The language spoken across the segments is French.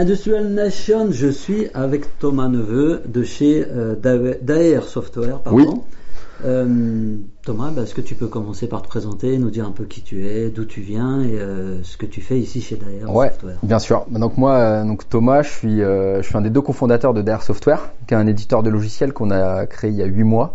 Industrial Nation, je suis avec Thomas Neveu de chez euh, Daer Software. Pardon. Oui. Euh, Thomas, bah, est-ce que tu peux commencer par te présenter, nous dire un peu qui tu es, d'où tu viens et euh, ce que tu fais ici chez Daer ouais, Software? Bien sûr. Donc moi, euh, donc Thomas, je suis, euh, je suis un des deux cofondateurs de Daer Software, qui est un éditeur de logiciels qu'on a créé il y a huit mois,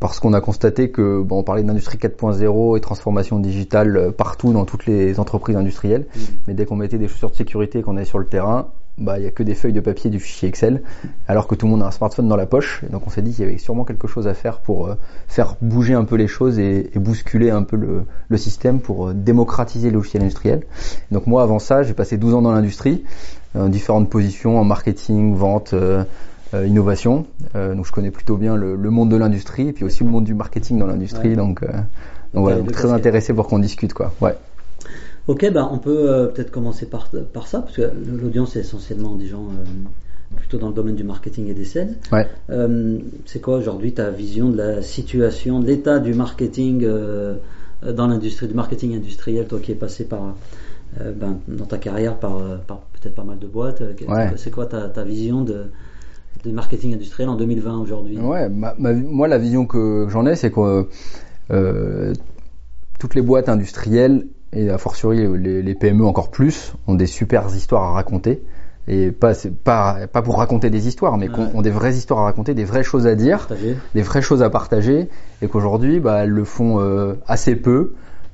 parce qu'on a constaté que bon, on parlait d'industrie 4.0 et transformation digitale partout dans toutes les entreprises industrielles, Mm. mais dès qu'on mettait des chaussures de sécurité et qu'on est sur le terrain, bah il y a que des feuilles de papier et du fichier Excel, alors que tout le monde a un smartphone dans la poche. Et donc on s'est dit qu'il y avait sûrement quelque chose à faire pour euh, faire bouger un peu les choses et, et bousculer un peu le, le système pour euh, démocratiser le logiciel industriel. Donc moi avant ça, j'ai passé 12 ans dans l'industrie, en différentes positions en marketing, vente. euh, euh, innovation, Euh, donc je connais plutôt bien le, le monde de l'industrie et puis aussi le monde du marketing dans l'industrie, Ouais. donc, euh, voilà, donc très intéressé pour qu'on discute quoi. Ouais. Ok, bah, on peut euh, peut-être commencer par, par ça, parce que l'audience est essentiellement des gens euh, plutôt dans le domaine du marketing et des sales. Ouais. Euh, c'est quoi aujourd'hui ta vision de la situation, de l'état du marketing euh, dans l'industrie, du marketing industriel, toi qui es passé par, euh, ben, dans ta carrière par, euh, par peut-être pas mal de boîtes. Ouais. C'est quoi ta, ta vision de, de marketing industriel en 2020 aujourd'hui? Ouais, ma, ma- moi la vision que j'en ai, c'est que toutes les boîtes industrielles et a fortiori les, les PME encore plus ont des super histoires à raconter et pas pas pas pour raconter des histoires, mais qu'on ont des vraies histoires à raconter, des vraies choses à dire, des vraies choses à partager et qu'aujourd'hui bah, elles le font euh, assez peu.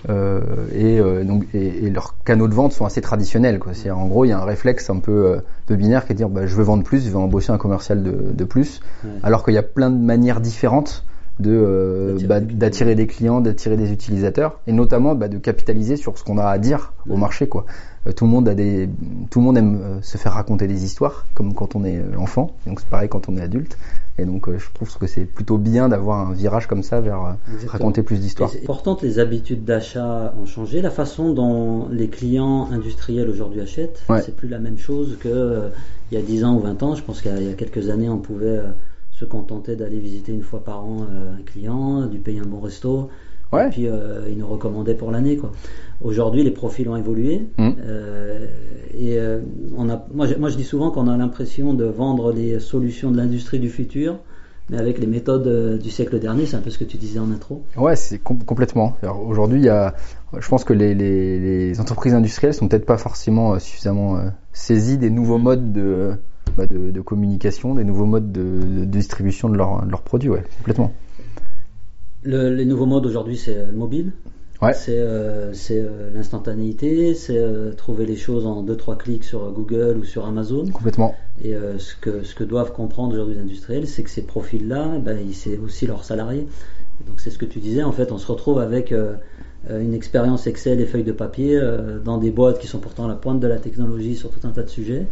euh, et euh, donc et, et leurs canaux de vente sont assez traditionnels quoi. C'est en gros il y a un réflexe un peu euh, de binaire qui est de dire bah, je veux vendre plus, je veux embaucher un commercial de, de plus, Ouais. alors qu'il y a plein de manières différentes de euh, D'attirer bah, des clients. d'attirer des clients, d'attirer des utilisateurs et notamment bah, de capitaliser sur ce qu'on a à dire au marché quoi. Euh, tout le monde a des tout le monde aime euh, se faire raconter des histoires comme quand on est enfant, donc c'est pareil quand on est adulte et donc je trouve que c'est plutôt bien d'avoir un virage comme ça vers raconter plus d'histoires. C'est important que les habitudes d'achat ont changé. La façon dont les clients industriels aujourd'hui achètent, Ouais. c'est plus la même chose que il y a 10 ans ou 20 ans. Je pense qu'il y a- il y a quelques années, on pouvait se contenter d'aller visiter une fois par an euh, un client, lui payer un bon resto, Ouais. et puis euh, il nous recommandait pour l'année. quoi. Aujourd'hui, les profils ont évolué. Mm. euh, et euh, on a, moi, je, moi, je dis souvent qu'on a l'impression de vendre les solutions de l'industrie du futur, mais avec les méthodes du siècle dernier. C'est un peu ce que tu disais en intro. Ouais, c'est com- complètement. Aujourd'hui, je pense que les, les, les entreprises industrielles sont peut-être pas forcément suffisamment saisies des nouveaux modes de, bah, de, de communication, des nouveaux modes de, de distribution de, leur- de leurs produits. Ouais, complètement. Le, les nouveaux modes aujourd'hui, c'est euh, le mobile. Ouais. C'est euh, euh, l'instantanéité, c'est euh, trouver les choses en 2-3 clics sur Google ou sur Amazon. Complètement. Et ce, que, ce que doivent comprendre aujourd'hui les industriels, c'est que ces profils-là, ben, c'est aussi leurs salariés. Et donc c'est ce que tu disais, en fait, on se retrouve avec une expérience Excel et feuilles de papier dans des boîtes qui sont pourtant à la pointe de la technologie sur tout un tas de sujets.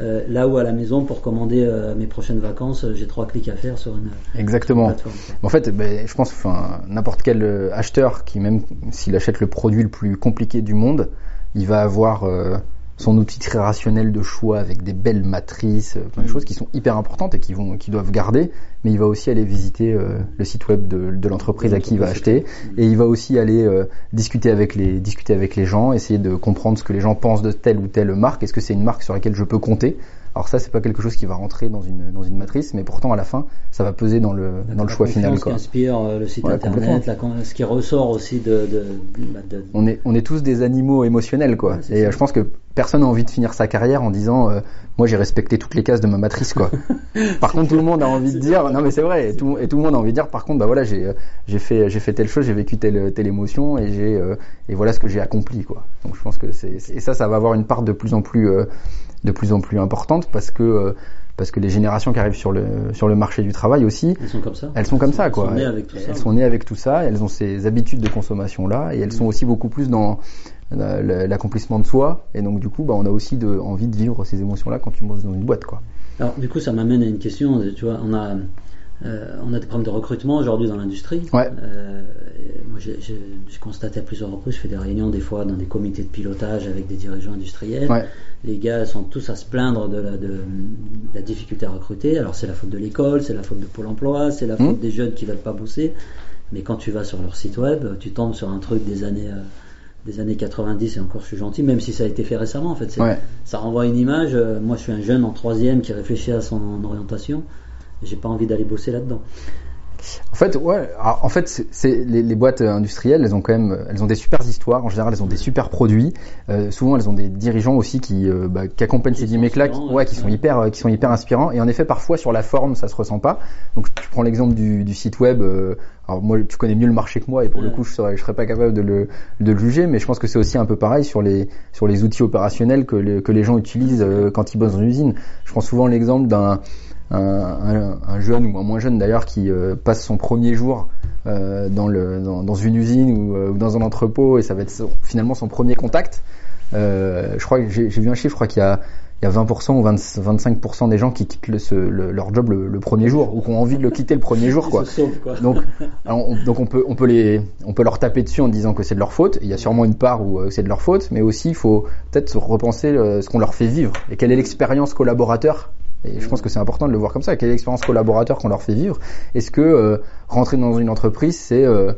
Euh, là où à la maison, pour commander euh, mes prochaines vacances, euh, j'ai trois clics à faire sur une, Exactement. plateforme. En fait, ben, je pense, enfin, n'importe quel acheteur qui, même s'il achète le produit le plus compliqué du monde, il va avoir euh, son outil très rationnel de choix avec des belles matrices, euh, plein de Mm. choses qui sont hyper importantes et qui vont, qui doivent garder. Mais il va aussi aller visiter euh, le site web de, de l'entreprise à qui il va acheter, et il va aussi aller euh, discuter avec les, discuter avec les gens, essayer de comprendre ce que les gens pensent de telle ou telle marque. Est-ce que c'est une marque sur laquelle je peux compter? Alors ça, c'est pas quelque chose qui va rentrer dans une, dans une matrice, mais pourtant à la fin, ça va peser dans le, dans le choix final. Quoi. qu'inspire euh, le site internet, la ce qui ressort aussi de, de, bah, de- on est, on est tous des animaux émotionnels, quoi. Ouais, et ça. euh, je pense que personne n'a envie de finir sa carrière en disant, euh, moi j'ai respecté toutes les cases de ma matrice, quoi. par contre, tout le monde a envie de dire, non mais c'est vrai, et tout, et tout le monde a envie de dire, par contre, bah voilà, j'ai, euh, j'ai fait, j'ai fait telle chose, j'ai vécu telle, telle émotion, et j'ai, euh, et voilà ce que j'ai accompli, quoi. Donc je pense que c'est, c'est- et ça, ça va avoir une part de plus en plus, euh, de plus en plus importante parce que, euh, parce que les générations qui arrivent sur le, sur le marché du travail aussi, Elles sont comme ça. elles sont comme ça, quoi. Elles sont nées avec tout ça. Elles sont nées avec tout ça, elles ont ces habitudes de consommation là, et elles sont aussi beaucoup plus dans euh, l'accomplissement de soi. Et donc du coup, bah, on a aussi de, envie de vivre ces émotions là quand tu bosses dans une boîte, quoi. Alors, du coup, ça m'amène à une question. Tu vois, on a, euh, on a des problèmes de recrutement aujourd'hui dans l'industrie. Ouais. Euh, moi, j'ai- j'ai j'ai constaté à plusieurs reprises, je fais des réunions des fois dans des comités de pilotage avec des dirigeants industriels. Ouais. Les gars sont tous à se plaindre de la, de, de la difficulté à recruter. Alors, c'est la faute de l'école, c'est la faute de Pôle emploi, c'est la faute Mmh. des jeunes qui veulent pas bosser. Mais quand tu vas sur leur site web, tu tombes sur un truc des années. euh, des années 90 et encore je suis gentil, même si ça a été fait récemment en fait. C'est- Ouais. Ça renvoie une image. euh, moi, je suis un jeune en troisième qui réfléchit à son orientation. J'ai pas envie d'aller bosser là-dedans. En fait, ouais. en fait, c'est- les, les boîtes industrielles, elles ont quand même, elles ont des super histoires. En général, elles ont des super produits. Euh, souvent, elles ont des dirigeants aussi qui, euh, bah, qui accompagnent Qui ces sont mecs-là, qui, ouais, qui sont hyper, euh, qui sont hyper inspirants. Et en effet, parfois sur la forme, ça se ressent pas. Donc, tu prends l'exemple du, du site web. euh, alors moi, tu connais mieux le marché que moi, et pour le coup, je serais, je serais pas capable de le, de le juger. Mais je pense que c'est aussi un peu pareil sur les, sur les outils opérationnels que, les- que les gens utilisent euh, quand ils bossent dans une usine. Je prends souvent l'exemple d'un un, un- un jeune ou un moins jeune d'ailleurs qui euh, passe son premier jour euh, dans, le, dans, dans une usine ou, euh, ou dans un entrepôt et ça va être son- finalement son premier contact. Euh, je crois que j'ai vu un chiffre, je crois qu'il y a, il y a 20% ou 20 25% des gens qui quittent le, ce- le- leur job le, le premier jour ou qui ont envie de le quitter le premier jour. Quoi. sauvent, quoi. Donc, alors, on, donc on peut, on peut les, on peut leur taper dessus en disant que c'est de leur faute. Il y a sûrement une part où euh, c'est de leur faute, mais aussi il faut peut-être se repenser euh, ce qu'on leur fait vivre et quelle est l'expérience collaborateur. Et je pense que c'est important de le voir comme ça. Quelle est l'expérience collaborateur qu'on leur fait vivre Est-ce que euh, rentrer dans une entreprise, c'est euh,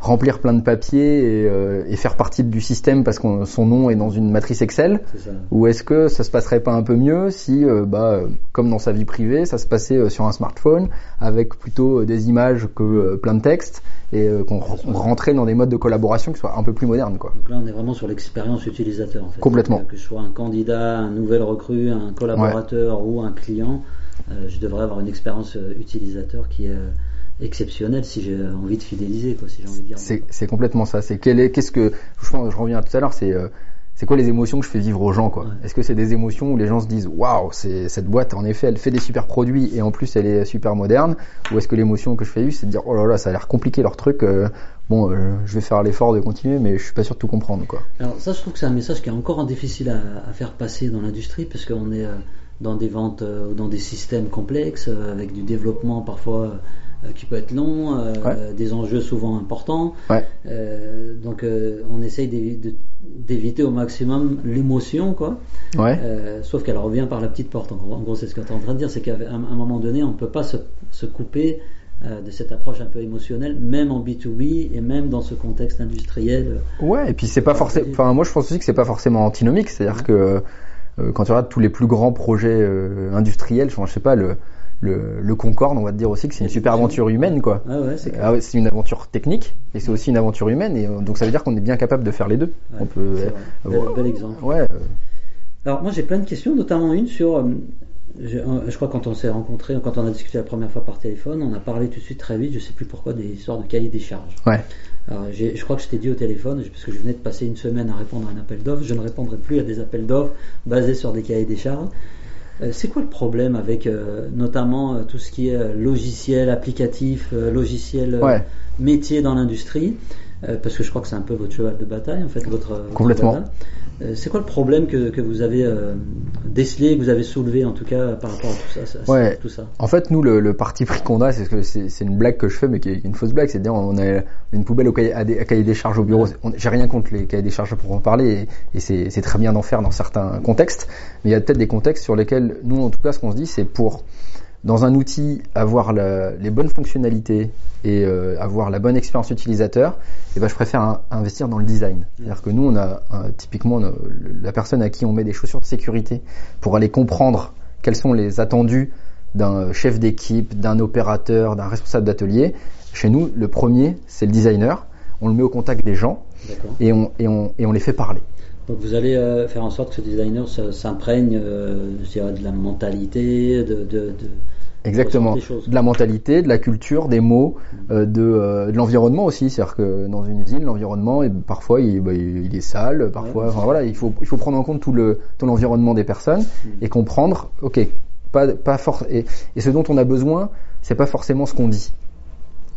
remplir plein de papiers et, euh, et faire partie du système parce que son nom est dans une matrice Excel C'est ça. ou est-ce que ça se passerait pas un peu mieux si, euh, bah, euh, comme dans sa vie privée, ça se passait euh, sur un smartphone avec plutôt des images que plein de textes et qu'on re- on rentrait dans des modes de collaboration qui soient un peu plus modernes, quoi. Donc là, on est vraiment sur l'expérience utilisateur. En fait. Complètement. Que je sois un candidat, un nouvel recrue, un collaborateur ou un client, euh, je devrais avoir une expérience utilisateur qui est exceptionnelle si j'ai envie de fidéliser, quoi, si j'ai envie de dire. C'est complètement ça. C'est qu'est-ce que, je, pense- je reviens à tout à l'heure, c'est euh, c'est quoi les émotions que je fais vivre aux gens, quoi? Ouais. Est-ce que c'est des émotions où les gens se disent, waouh, c'est cette boîte, en effet, elle fait des super produits et en plus elle est super moderne, ou est-ce que l'émotion que je fais vivre, c'est de dire, oh là là, ça a l'air compliqué leur truc. euh, bon, euh, je vais faire l'effort de continuer, mais je suis pas sûr de tout comprendre, quoi. Alors ça, je trouve que c'est un message qui est encore difficile à, à faire passer dans l'industrie parce qu'on est dans des ventes ou dans des systèmes complexes avec du développement parfois qui peut être long, euh, Ouais. des enjeux souvent importants. Ouais. Euh, donc euh, on essaye d'éviter au maximum l'émotion, quoi. Ouais. Euh, sauf qu'elle revient par la petite porte. En gros, c'est ce que tu es en train de dire, c'est qu'à un, un moment donné, on ne peut pas se, se couper euh, de cette approche un peu émotionnelle, même en B2B et même dans ce contexte industriel. Ouais, et puis c'est pas forcément. Enfin, moi je pense aussi que c'est pas forcément antinomique, c'est-à-dire que euh, quand tu regardes tous les plus grands projets euh, industriels, je sais pas le le, le Concorde, on va te dire aussi que c'est une super aventure humaine, quoi. Ah ouais, c'est clair. Ah ouais, c'est une aventure technique et c'est aussi une aventure humaine, et euh, donc ça veut dire qu'on est bien capable de faire les deux. Ouais, on peut. c'est vrai. Bel, exemple. Ouais. euh, Alors moi j'ai plein de questions, notamment une sur, euh, je, euh, je crois quand on s'est rencontrés, quand on a discuté la première fois par téléphone, on a parlé tout de suite très vite, je sais plus pourquoi, des histoires de cahier des charges. Ouais. Alors, je crois que je t'ai dit au téléphone, parce que je venais de passer une semaine à répondre à un appel d'offres, je ne répondrai plus à des appels d'offres basés sur des cahiers des charges. Euh, C'est quoi le problème avec euh, notamment euh, tout ce qui est logiciel, applicatif, euh, logiciel, euh, Ouais. métier dans l'industrie? Euh, Parce que je crois que c'est un peu votre cheval de bataille, en fait, votre. Complètement. Euh, C'est quoi le problème que, que vous avez euh, décelé, que vous avez soulevé en tout cas par rapport à tout ça, ça- Ouais. tout ça? En fait, nous, le, le parti pris qu'on a, c'est que c'est une blague que je fais, mais qui est une fausse blague. C'est-à-dire, on a une poubelle au cahier, à, des, à cahier des charges au bureau. J'ai rien contre les cahiers des charges pour en parler, et, et c'est c'est très bien d'en faire dans certains contextes. Mais il y a peut-être des contextes sur lesquels, nous, en tout cas, ce qu'on se dit, c'est pour dans un outil avoir la- les bonnes fonctionnalités et euh, avoir la bonne expérience utilisateur, et ben je préfère un- investir dans le design. C'est-à-dire que nous, on a un- typiquement la personne à qui on met des chaussures de sécurité pour aller comprendre quels sont les attendus d'un chef d'équipe, d'un opérateur, d'un responsable d'atelier. Chez nous, le premier, c'est le designer. On le met au contact des gens et on, et on, et on les fait parler. Donc vous allez euh, faire en sorte que ce designer s'imprègne euh, de la mentalité, de, de, de- Exactement. De la mentalité, de la culture, des mots, euh, de, euh, de l'environnement aussi. C'est-à-dire que dans une usine, l'environnement, est- parfois, il, bah, il est sale, parfois, Ouais. enfin voilà, il faut, il faut prendre en compte tout le, tout l'environnement des personnes et comprendre, ok, pas, pas et, et ce dont on a besoin, c'est pas forcément ce qu'on dit.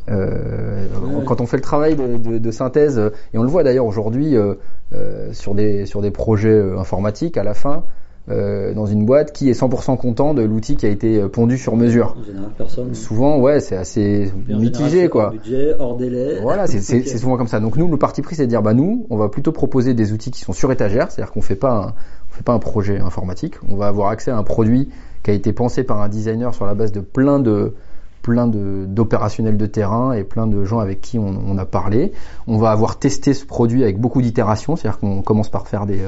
Euh. Quand on fait le travail de, de- de synthèse, et on le voit d'ailleurs aujourd'hui euh, euh, sur des sur des projets euh, informatiques, à la fin, euh, dans une boîte, qui est 100% content de l'outil qui a été euh, pondu sur mesure. En général, personne. Souvent, ouais, c'est assez en mitigé, quoi. hors budget, hors délai. Voilà, c'est souvent comme ça. Donc nous, le parti pris, c'est de dire, bah nous, on va plutôt proposer des outils qui sont sur étagère, c'est-à-dire qu'on fait pas un, on fait pas un projet informatique. On va avoir accès à un produit qui a été pensé par un designer sur la base de plein de plein de d'opérationnels de terrain et plein de gens avec qui on, on, a parlé. On va avoir testé ce produit avec beaucoup d'itérations, c'est-à-dire qu'on commence par faire des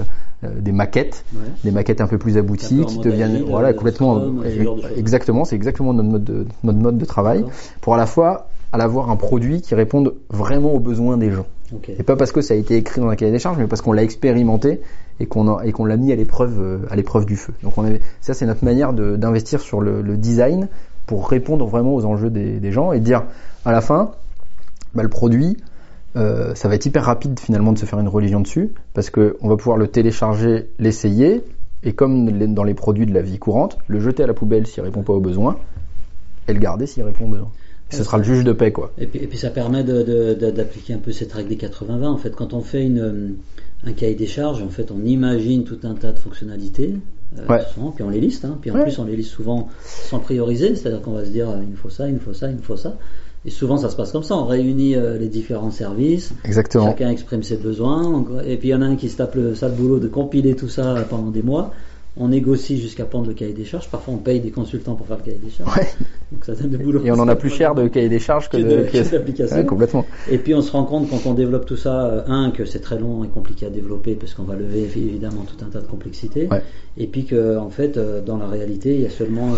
euh, des maquettes, Ouais. des maquettes un peu plus abouties qui deviennent agile, voilà euh, complètement Scrum, exactement, c'est exactement notre mode de notre mode de travail pour à la fois à l'avoir un produit qui réponde vraiment aux besoins des gens. Et pas parce que ça a été écrit dans un cahier des charges, mais parce qu'on l'a expérimenté et qu'on a- et qu'on l'a mis à l'épreuve euh, à l'épreuve du feu. Donc on avait, ça c'est notre manière d'investir sur le, le design pour répondre vraiment aux enjeux des, gens et dire à la fin, bah, le produit, euh, ça va être hyper rapide finalement de se faire une religion dessus parce que on va pouvoir le télécharger, l'essayer et comme dans les produits de la vie courante, le jeter à la poubelle s'il répond pas aux besoins et le garder s'il répond aux besoins. Ce sera le juge de paix quoi. Et puis, ça permet d'appliquer un peu cette règle des 80-20. En fait, quand on fait un cahier des charges, en fait, on imagine tout un tas de fonctionnalités, euh, Ouais. souvent, puis on les liste. Hein, puis en Ouais. plus, on les liste souvent sans prioriser, c'est-à-dire qu'on va se dire, il me faut ça, il me faut ça, il me faut ça. Et souvent, ça se passe comme ça. On réunit euh, les différents services, Exactement. chacun exprime ses besoins, on- et puis il y en a un qui se tape le sale boulot de compiler tout ça pendant des mois. On négocie jusqu'à prendre le cahier des charges. Parfois, on paye des consultants pour faire le cahier des charges. Ouais. Donc ça donne boulot. Et on en a plus cher de cahier des charges que Que de, de- que-. Ouais, complètement. Et puis on se rend compte quand on développe tout ça, euh, un, que c'est très long et compliqué à développer parce qu'on va lever évidemment tout un tas de complexités. Ouais. Et puis que en fait, euh, dans la réalité, il y a seulement euh,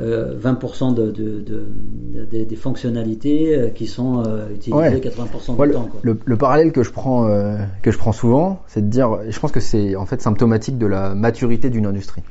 20% de, de, de- de- des- fonctionnalités euh, qui sont euh, utilisées Ouais. 80% Moi, du le, temps. Quoi. le- le parallèle que je prends euh, que je prends souvent, c'est de dire, et je pense que c'est en fait symptomatique de la maturité d'une industrie.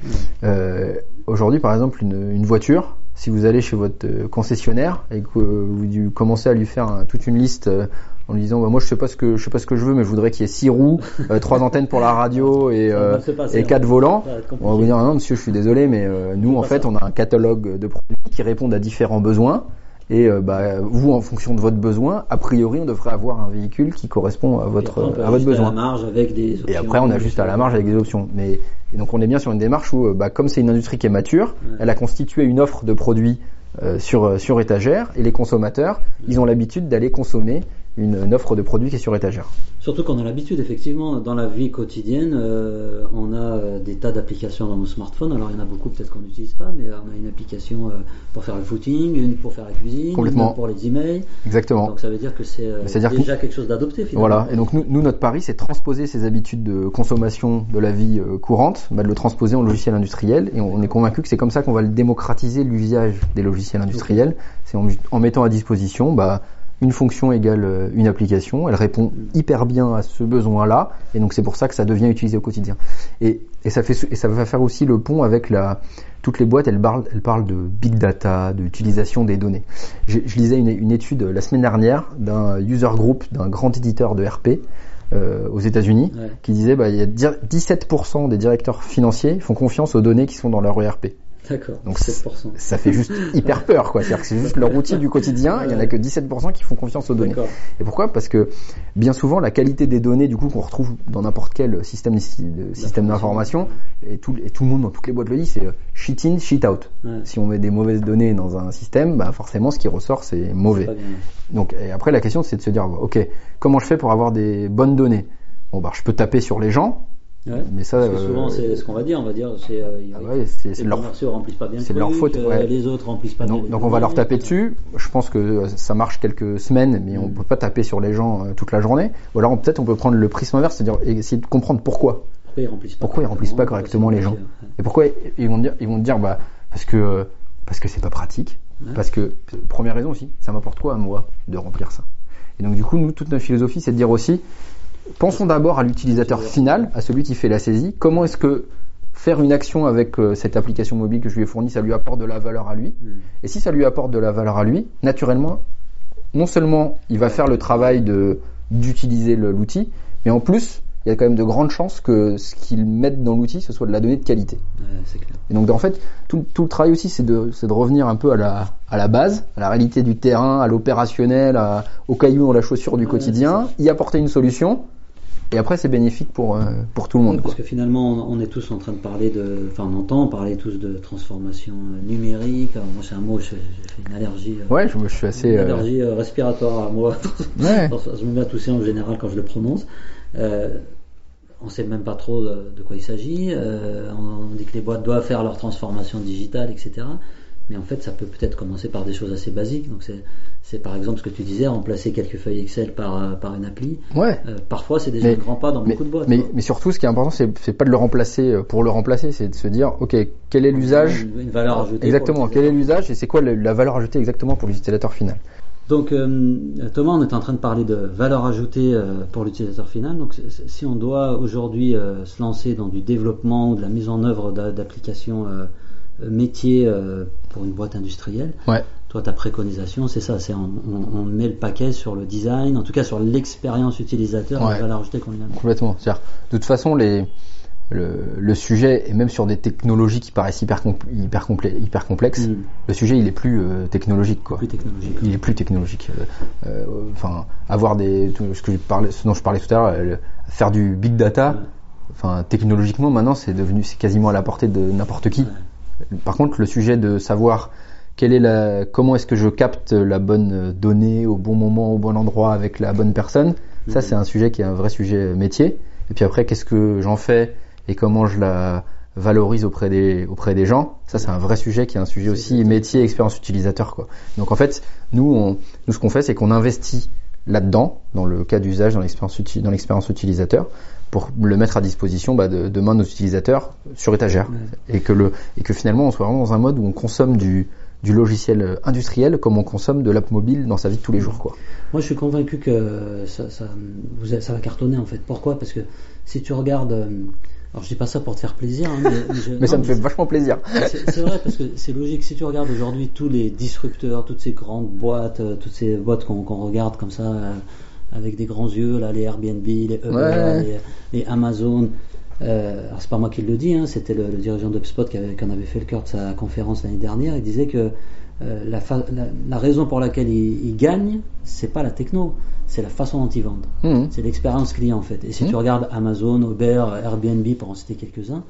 Euh, Aujourd'hui, par exemple, une, une voiture, si vous allez chez votre euh, concessionnaire et que vous commencez à lui faire toute une liste euh, en lui disant, bah, moi je sais pas ce que je sais pas ce que je veux, mais je voudrais qu'il y ait six roues, euh, trois antennes pour la radio et, euh, passer, et hein. quatre volants. On va vous dire, non, monsieur, je suis désolé, mais euh, nous, en fait, ça. on a un catalogue de produits qui répondent à différents besoins. Et euh, bah, vous, en fonction de votre besoin, a priori, on devrait avoir un véhicule qui correspond à votre, après, à votre besoin. la marge avec des Et après, on ajuste à la marge avec des options. Mais et donc, on est bien sur une démarche où, euh, bah, comme c'est une industrie qui est mature, Ouais. elle a constitué une offre de produits euh, sur sur étagère, et les consommateurs, ils ont l'habitude d'aller consommer une, une offre de produits qui est sur étagère. Surtout qu'on a l'habitude, effectivement, dans la vie quotidienne, euh, on a euh, des tas d'applications dans nos smartphones. Alors, il y en a beaucoup peut-être qu'on n'utilise pas, mais on a une application euh, pour faire le footing, une pour faire la cuisine, Complètement. une pour les emails. Exactement. Donc, ça veut dire que c'est euh, que déjà quelque chose d'adopté, finalement. Voilà. Et donc nous, nous, notre pari, c'est transposer ces habitudes de consommation de la vie euh, courante, bah, de le transposer en logiciel industriel. Et on, on est convaincu que c'est comme ça qu'on va le démocratiser l'usage des logiciels industriels. C'est en, en mettant à disposition bah, une fonction égale euh, une application. Elle répond hyper bien à ce besoin-là. Et donc c'est pour ça que ça devient utilisé au quotidien. Et, et ça fait et ça va faire aussi le pont avec la toutes les boîtes, elles parlent, elles parlent de big data, d'utilisation des données. Je lisais une, une étude la semaine dernière d'un user group d'un grand éditeur de RP euh, aux États-Unis Ouais. qui disait bah, il y a dir- 17% des directeurs financiers font confiance aux données qui sont dans leur ERP. D'accord, Donc, 7%. Ça fait juste hyper peur, quoi. C'est-à-dire que c'est juste leur outil du quotidien. Il y en a que 17% qui font confiance aux données. Et pourquoi? Parce que bien souvent, la qualité des données, du coup, qu'on retrouve dans n'importe quel système, système d'information, et tout, et tout le monde dans toutes les boîtes le dit, c'est euh, shit in, shit out. Ouais. Si on met des mauvaises données dans un système, bah forcément, ce qui ressort, c'est mauvais. Donc, et après, la question, c'est de se dire, ok, comment je fais pour avoir des bonnes données? Bon, bah, je peux taper sur les gens, Ouais. mais ça, Parce que euh, souvent, c'est ce qu'on va dire. On va dire, c'est euh, ah ouais, les leur commerciaux remplissent pas bien c'est de leur faute, euh, ouais. les autres remplissent pas bien. Donc, les donc on va leur taper dessus. Je pense que euh, ça marche quelques semaines, mais on Mm. peut pas taper sur les gens toute la journée. Ou alors on- peut-être on peut prendre le prisme inverse, c'est-à-dire essayer de comprendre pourquoi. Pourquoi ils remplissent pas Pourquoi ils remplissent pas correctement les gens. Et pourquoi ils vont dire, ils vont dire bah parce que parce que c'est pas pratique, parce que première raison aussi, ça m'apporte quoi à moi de remplir ça. Et donc du coup nous toute notre philosophie c'est de dire aussi pensons d'abord à l'utilisateur final, à celui qui fait la saisie. Comment est-ce que faire une action avec euh, cette application mobile que je lui ai fournie, ça lui apporte de la valeur à lui? Mm. Et si ça lui apporte de la valeur à lui, naturellement, non seulement il va faire le travail de d'utiliser l'outil, mais en plus, il y a quand même de grandes chances que ce qu'il mette dans l'outil, ce soit de la donnée de qualité. Ouais, c'est clair. Et donc en fait, tout, tout le travail aussi, c'est de, revenir un peu à la, à la base, à la réalité du terrain, à l'opérationnel, au caillou dans la chaussure du Ouais, quotidien, y apporter une solution, et après c'est bénéfique pour, euh, pour tout le monde. Oui, quoi. parce que finalement, on, on est tous en train de parler de, enfin, on entend parler tous de transformation euh, numérique. Alors, moi, c'est un mot, j'ai fait une allergie. euh, Ouais, je, je suis assez... une allergie euh, respiratoire à moi. Ouais. je me mets à tousser en général quand je le prononce. Euh, on sait même pas trop de, de quoi il s'agit. On dit que les boîtes doivent faire leur transformation digitale, etc. Mais en fait, ça peut peut-être commencer par des choses assez basiques. Donc c'est, c'est par exemple ce que tu disais, remplacer quelques feuilles Excel par, euh, par une appli. Ouais. Euh, parfois, c'est déjà Mais- un grand pas dans Mais, beaucoup de boîtes. mais, mais surtout, ce qui est important, c'est, c'est pas de le remplacer euh, pour le remplacer, c'est de se dire, ok, quel est l'usage Une, une valeur ajoutée. exactement, quel est l'usage et c'est quoi la, la valeur ajoutée exactement pour l'utilisateur final? Donc euh, Thomas, on est en train de parler de valeur ajoutée euh, pour l'utilisateur final. Donc si on doit aujourd'hui se lancer dans du développement ou de la mise en œuvre d'a- d'applications euh, métiers euh, pour une boîte industrielle, Ouais. toi ta préconisation c'est ça, c'est on, on- on met le paquet sur le design, en tout cas sur l'expérience utilisateur, et Ouais. la valeur ajoutée qu'on. Complètement. C'est-à-dire, de toute façon, les, le, le sujet est même sur des technologies qui paraissent hyper, compl- hyper, hyper complexes. Mm. Le sujet, il est plus euh, technologique, quoi. Plus technologique. Il est plus technologique. Euh, euh, Enfin, avoir des, tout ce que je parlais, ce dont je parlais tout à l'heure, faire du big data. Ouais. Enfin, technologiquement, maintenant, c'est devenu, c'est quasiment à la portée de n'importe qui. Par contre, le sujet de savoir quelle est la, comment est-ce que je capte la bonne donnée au bon moment, au bon endroit avec la bonne personne, ça c'est un sujet qui est un vrai sujet métier. Et puis après, qu'est-ce que j'en fais et comment je la valorise auprès des auprès des gens, ça c'est un vrai sujet qui est un sujet aussi métier, expérience utilisateur quoi. Donc en fait, nous on, nous ce qu'on fait c'est qu'on investit là-dedans dans le cas d'usage dans l'expérience uti- dans l'expérience utilisateur pour le mettre à disposition bah, de, de main de nos utilisateurs sur étagère Ouais. et que le et que finalement on soit vraiment dans un mode où on consomme du du logiciel industriel comme on consomme de l'app mobile dans sa vie de tous les jours quoi. Moi, je suis convaincu que ça, va cartonner en fait. Pourquoi? Parce que si tu regardes, euh, alors je dis pas ça pour te faire plaisir, hein, mais, mais je- Mais ça me fait vachement plaisir. C'est vrai parce que c'est logique. Si tu regardes aujourd'hui tous les disrupteurs, toutes ces grandes boîtes, euh, toutes ces boîtes qu'on qu'on regarde comme ça euh, avec des grands yeux, là, les Airbnb, les Uber, Ouais. les, les Amazon. Euh, alors c'est pas moi qui le dis, hein, c'était le, le dirigeant d'UpSpot qui en avait fait le cœur de sa conférence l'année dernière. Il disait que euh, la, fa- la, la raison pour laquelle il, il gagne, c'est pas la techno, c'est la façon dont ils vendent. Mhm. C'est l'expérience client en fait. Et si Mhm. tu regardes Amazon, Uber, Airbnb pour en citer quelques-uns,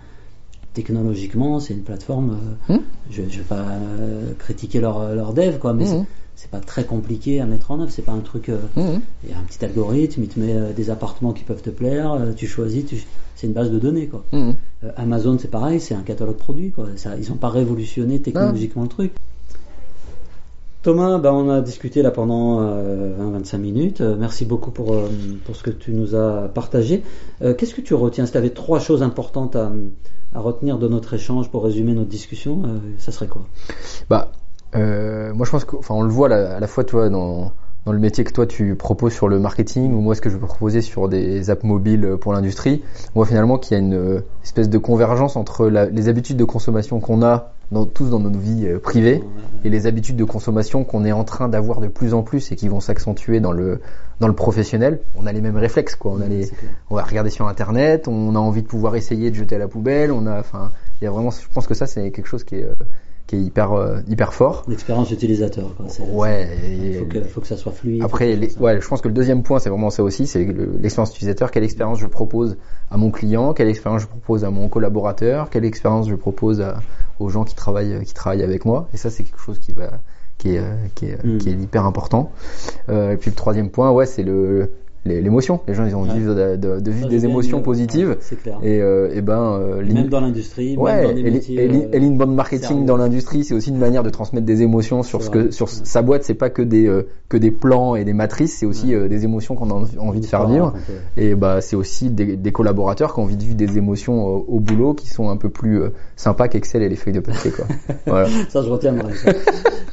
technologiquement c'est une plateforme. euh, Mhm. je, je vais pas euh, critiquer leur, leur dev quoi, mais. C'est- pas très compliqué à mettre en œuvre. C'est pas un truc. euh, Mhm. Il y a un petit algorithme, il te met euh, des appartements qui peuvent te plaire, euh, tu choisis, tu- c'est une base de données quoi. Euh, Amazon c'est pareil, c'est un catalogue produit quoi. Ça, ils n'ont pas révolutionné technologiquement le truc. Thomas, bah, on a discuté là pendant euh, 20-25 minutes. Merci beaucoup pour, pour ce que tu nous as partagé. Qu'est-ce que tu retiens? Si tu avais trois choses importantes à, à retenir de notre échange pour résumer notre discussion, ça serait quoi? Bah, euh, moi je pense enfin, on le voit à la fois toi dans dans le métier que toi tu proposes sur le marketing ou moi ce que je peux proposer sur des apps mobiles pour l'industrie, on voit finalement qu'il y a une euh, espèce de convergence entre la- les habitudes de consommation qu'on a dans, tous dans nos vies euh, privées et les habitudes de consommation qu'on est en train d'avoir de plus en plus et qui vont s'accentuer dans le dans le professionnel. On a les mêmes réflexes quoi. On a les, on va regarder sur internet, on a envie de pouvoir essayer de jeter à la poubelle, on a, enfin, il y a vraiment, je pense que ça c'est quelque chose qui est, euh, qui est hyper, euh, hyper fort. L'expérience utilisateur. Quoi. Ouais. Il faut que, faut que ça soit fluide. après, les- ça- ouais, je pense que le deuxième point, c'est vraiment ça aussi, c'est le- l'expérience utilisateur. Quelle expérience je propose à mon client, quelle expérience je propose à mon collaborateur, quelle expérience je propose à- aux gens qui travaillent, qui travaillent avec moi. Et ça, c'est quelque chose qui va, qui est, euh, qui est, Mm. qui est hyper important. Euh, et puis le troisième point, ouais, c'est le l'émotion. Les gens, ils ont envie Ouais. de, de- de vivre des émotions euh, positives. ouais, c'est clair. Et, euh, et ben, euh, même dans l'industrie, même Ouais, dans et, métiers. et, euh, marketing dans l'industrie, c'est aussi une manière de transmettre des émotions sur ce que sur sa boîte. C'est pas que des euh, que des plans et des matrices, c'est aussi des émotions qu'on a envie- de faire vivre. Et bah c'est aussi des, des collaborateurs qui ont envie de vivre des émotions au boulot qui sont un peu plus sympas qu'Excel et les feuilles de papier quoi. voilà. Ça, je retiendrai. ça.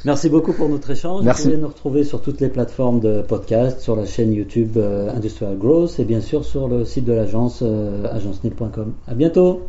Merci beaucoup pour notre échange. Merci. Vous pouvez nous retrouver sur toutes les plateformes de podcast, sur la chaîne YouTube Industrial Growth et bien sûr sur le site de l'agence euh, agencenil.com. À bientôt.